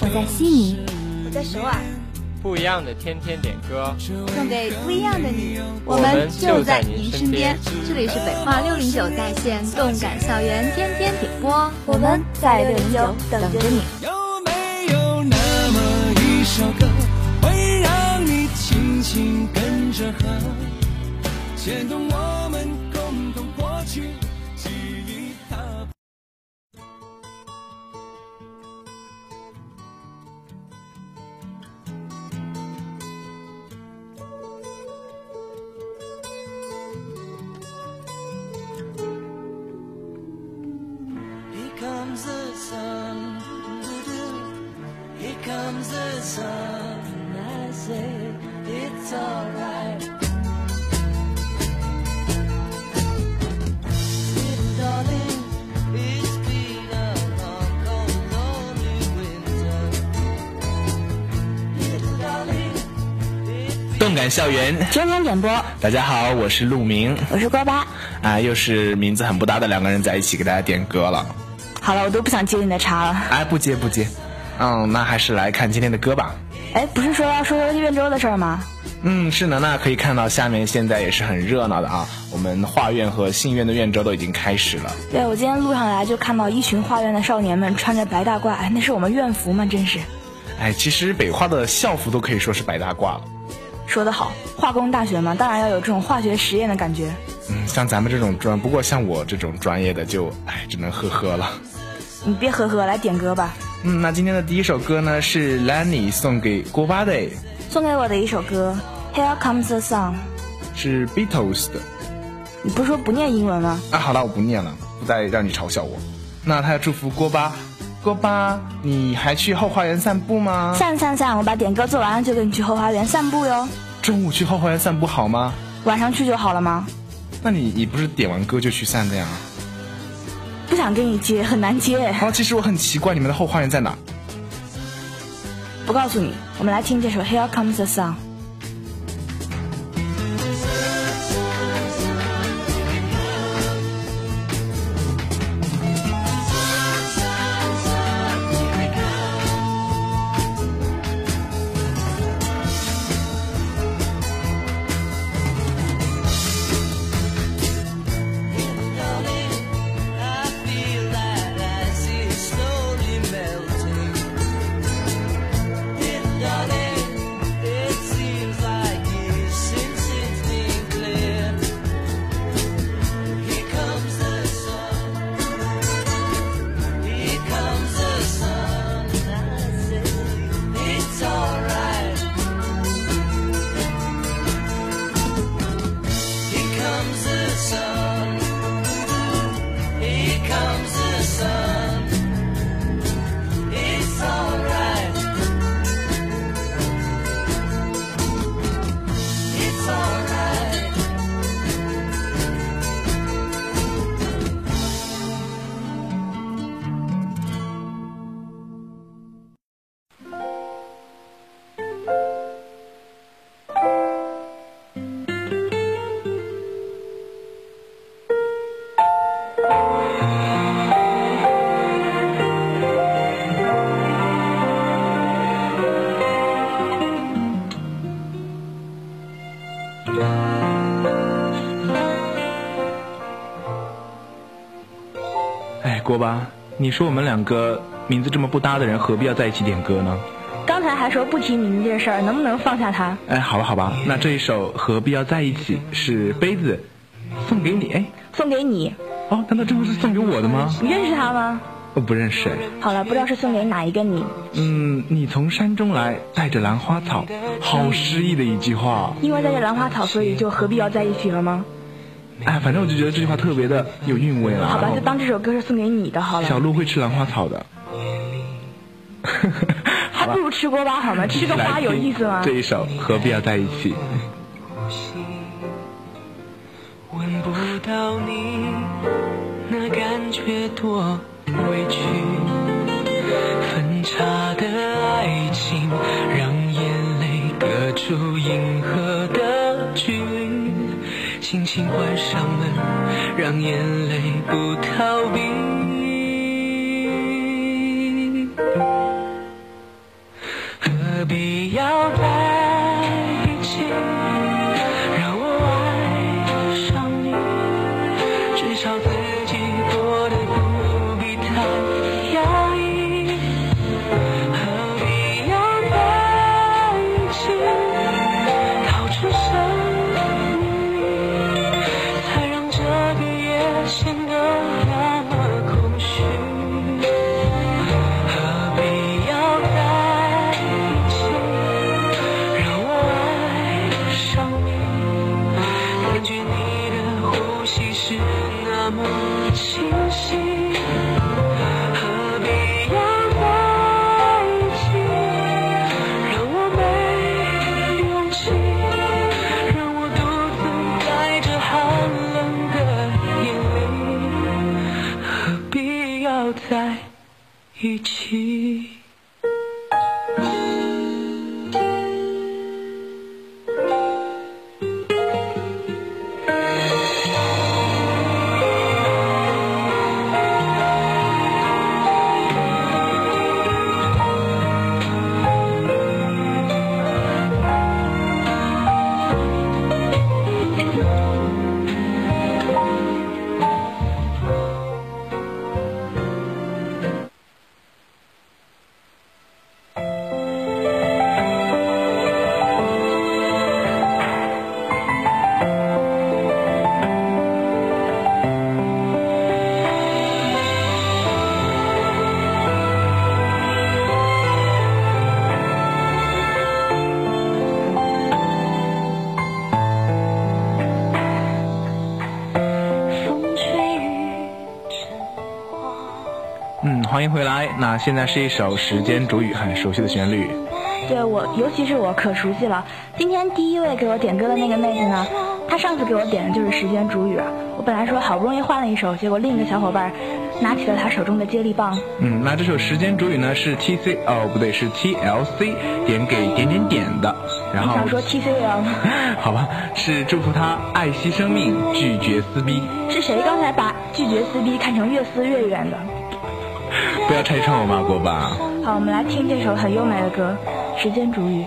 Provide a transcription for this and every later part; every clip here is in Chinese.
我在悉尼，我在首尔。不一样的天天点歌，送给不一样的你。我们就在您身边。这里是北化六零九在线动感校园天天点播，我们在六零九等着你。有没有那么一首歌，会让你轻轻跟着和，牵动我们共同过去？动感校园天天点播，大家好，我是陆明，我是瓜巴，啊，又是名字很不搭的两个人在一起给大家点歌了。好了，我都不想接你的茬了。哎，不接不接，嗯，那还是来看今天的歌吧。哎，不是说要说说院周的事儿吗？嗯，是的，那可以看到下面现在也是很热闹的啊。我们画院和信院的院周都已经开始了。对，我今天路上来就看到一群画院的少年们穿着白大褂，哎，那是我们院服吗？真是。哎，其实北化的校服都可以说是白大褂了。说得好，化工大学嘛，当然要有这种化学实验的感觉。嗯，像咱们这种专，不过像我这种专业的就，哎，只能呵呵了。你别呵呵，来点歌吧。嗯，那今天的第一首歌呢是 Lenny 送给锅巴的，送给我的一首歌，Here Comes the Sun，是 Beatles 的。你不是说不念英文吗？啊，好了，我不念了，不再让你嘲笑我。那他要祝福锅巴，郭巴，你还去后花园散步吗？散散散，我把点歌做完了就跟你去后花园散步哟。中午去后花园散步好吗？晚上去就好了吗？那你你不是点完歌就去散的呀？不想跟你接，很难接。好，其实我很奇怪，你们的后花园在哪？不告诉你，我们来听这首《Here Comes the Sun》。郭巴，你说我们两个名字这么不搭的人，何必要在一起点歌呢？刚才还说不提名字这事儿，能不能放下他？哎，好吧好吧，那这一首何必要在一起是杯子，送给你，哎，送给你。哦，难道这不是送给我的吗？你认识他吗？我不认识。好了，不知道是送给哪一个你。嗯，你从山中来，带着兰花草，好诗意的一句话。因为带着兰花草，所以就何必要在一起了吗？哎，反正我就觉得这句话特别的有韵味了。好吧，就当这首歌是送给你的好了。小鹿会吃兰花草的。还不如吃锅巴好吗？吃个花有意思吗？这一首何必要在一起？闻不到你，那感觉多委屈。分岔的爱情，让眼泪隔出银河。轻轻关上门，让眼泪不逃避。欢迎回来。那现在是一首《时间煮雨》，很熟悉的旋律。对我，尤其是我可熟悉了。今天第一位给我点歌的那个妹子呢，她上次给我点的就是《时间煮雨》。我本来说好不容易换了一首，结果另一个小伙伴拿起了他手中的接力棒。嗯，那这首《时间煮雨》呢是 T C 哦不对是 T L C 点给点点点的，然后想说 T C L，好吧，是祝福他爱惜生命，拒绝撕逼。是谁刚才把拒绝撕逼看成越撕越远的？不要拆穿我嘛，锅巴。好，我们来听这首很优美的歌《时间煮雨》。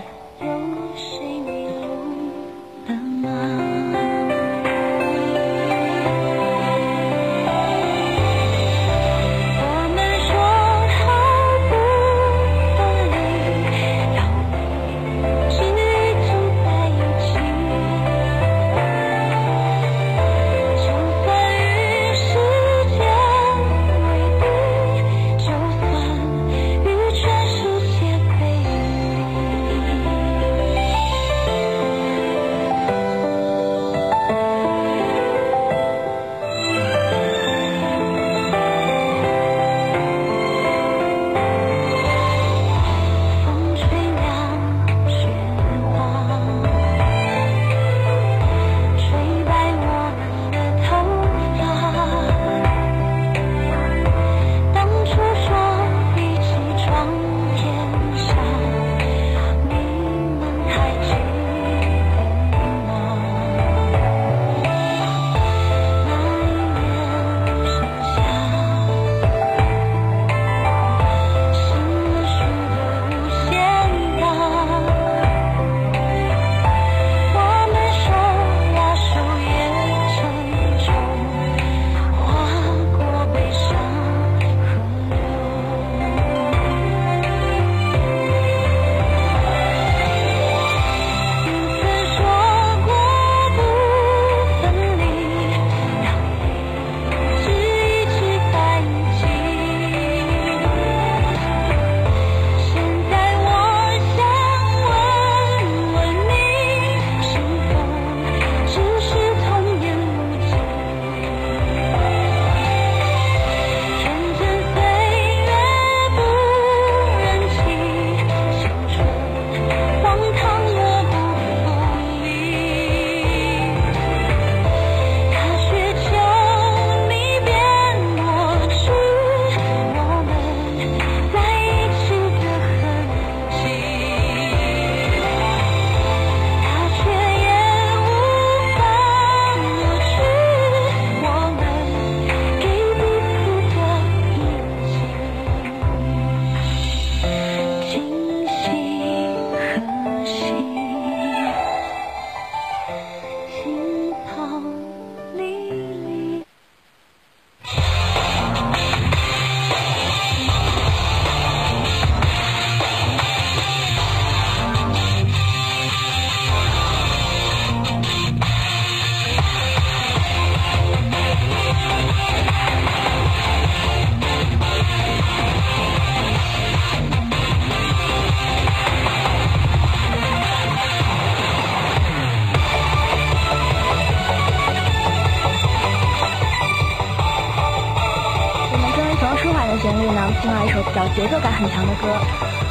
想听到一首比较节奏感很强的歌。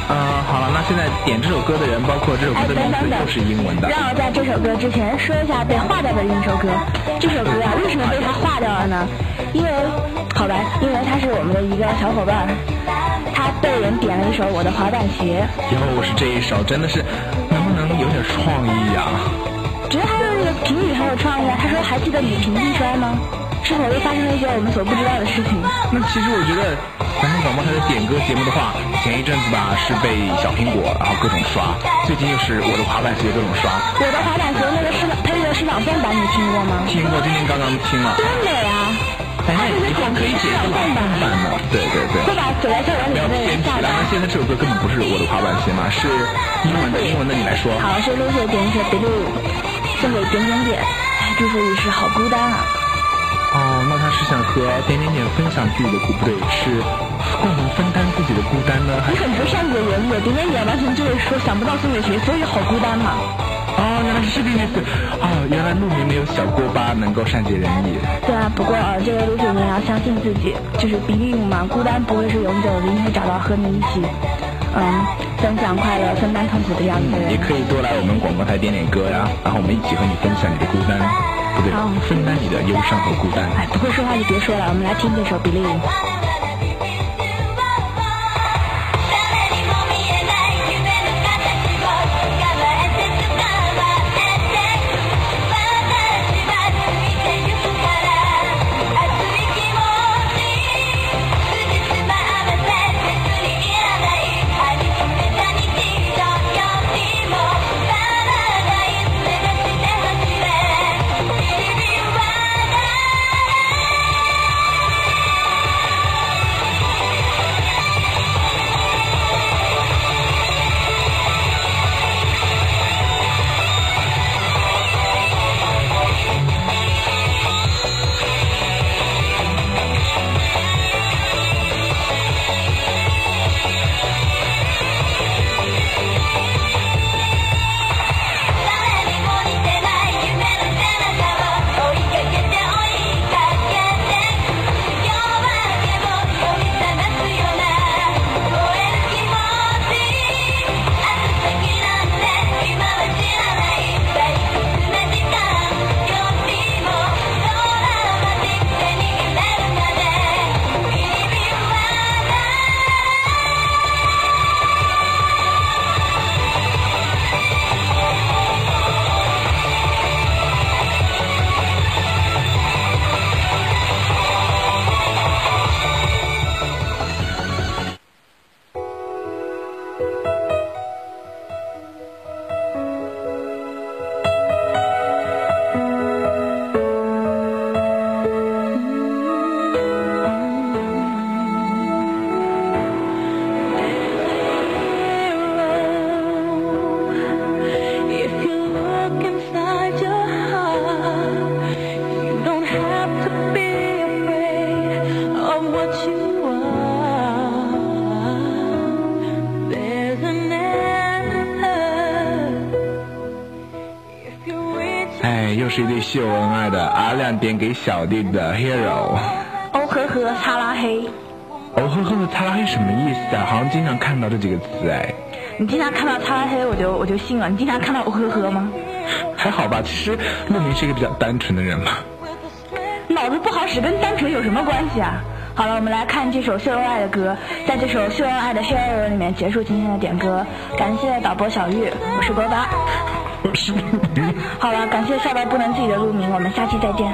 嗯，好了，那现在点这首歌的人，包括这首歌的名字都是英文的。让我在这首歌之前说一下被划掉的另一首歌。这首歌啊，为什么被他划掉了呢？因为，好吧，因为他是我们的一个小伙伴，他被人点了一首《我的滑板鞋》。又是这一首，真的是，能不能有点创意呀？觉得他的那个评语很有创意啊。他说：“还记得你平地摔吗？”是否又发生了一些我们所不知道的事情？那其实我觉得，南方广播台的点歌节目的话，前一阵子吧是被小苹果然后各种刷，最近又是我的滑板鞋各种刷。我的滑板鞋那个是配乐是朗诵版，你听过吗？听过，今天刚刚听了。真美啊！哎，以后可以写一个朗诵版的。对对对。会把走在校园里面偏题了。那现在这首歌根本不是我的滑板鞋嘛，是英文的，英文的你来说。好，是 Lucy 点一首 Blue，送给点点点。祝福语是好孤单啊。哦，那他是想和点点点分享自己的孤，不对，是共同分担自己的孤单呢？你很不善解人意，点点点完全就是说想不到送给谁，所以好孤单嘛。哦，原来是这个意思。哦，原来鹿明没有小锅巴能够善解人意。对啊，不过啊，这位陆雪明要相信自己，就是 Believe 嘛，孤单不会是永久的，一定会找到和你一起，嗯，分享快乐、分担痛苦的样子。也可以多来我们广播台点点歌呀，然后我们一起和你分享你的孤单。不对，分担你的忧伤和孤单。哎，不会说话就别说了，我们来听这首《Believe》。是一对秀恩爱的阿亮点给小弟的 Hero。哦呵呵，擦拉黑。哦呵呵，擦拉黑什么意思啊？好像经常看到这几个词哎。你经常看到擦拉黑，我就我就信了。你经常看到哦呵呵吗？还好吧，其实陆明是一个比较单纯的人嘛。脑子不好使跟单纯有什么关系啊？好了，我们来看这首秀恩爱的歌，在这首秀恩爱的 Hero 里面结束今天的点歌。感谢导播小玉，我是波巴。好了，感谢笑到不能自己的陆明，我们下期再见。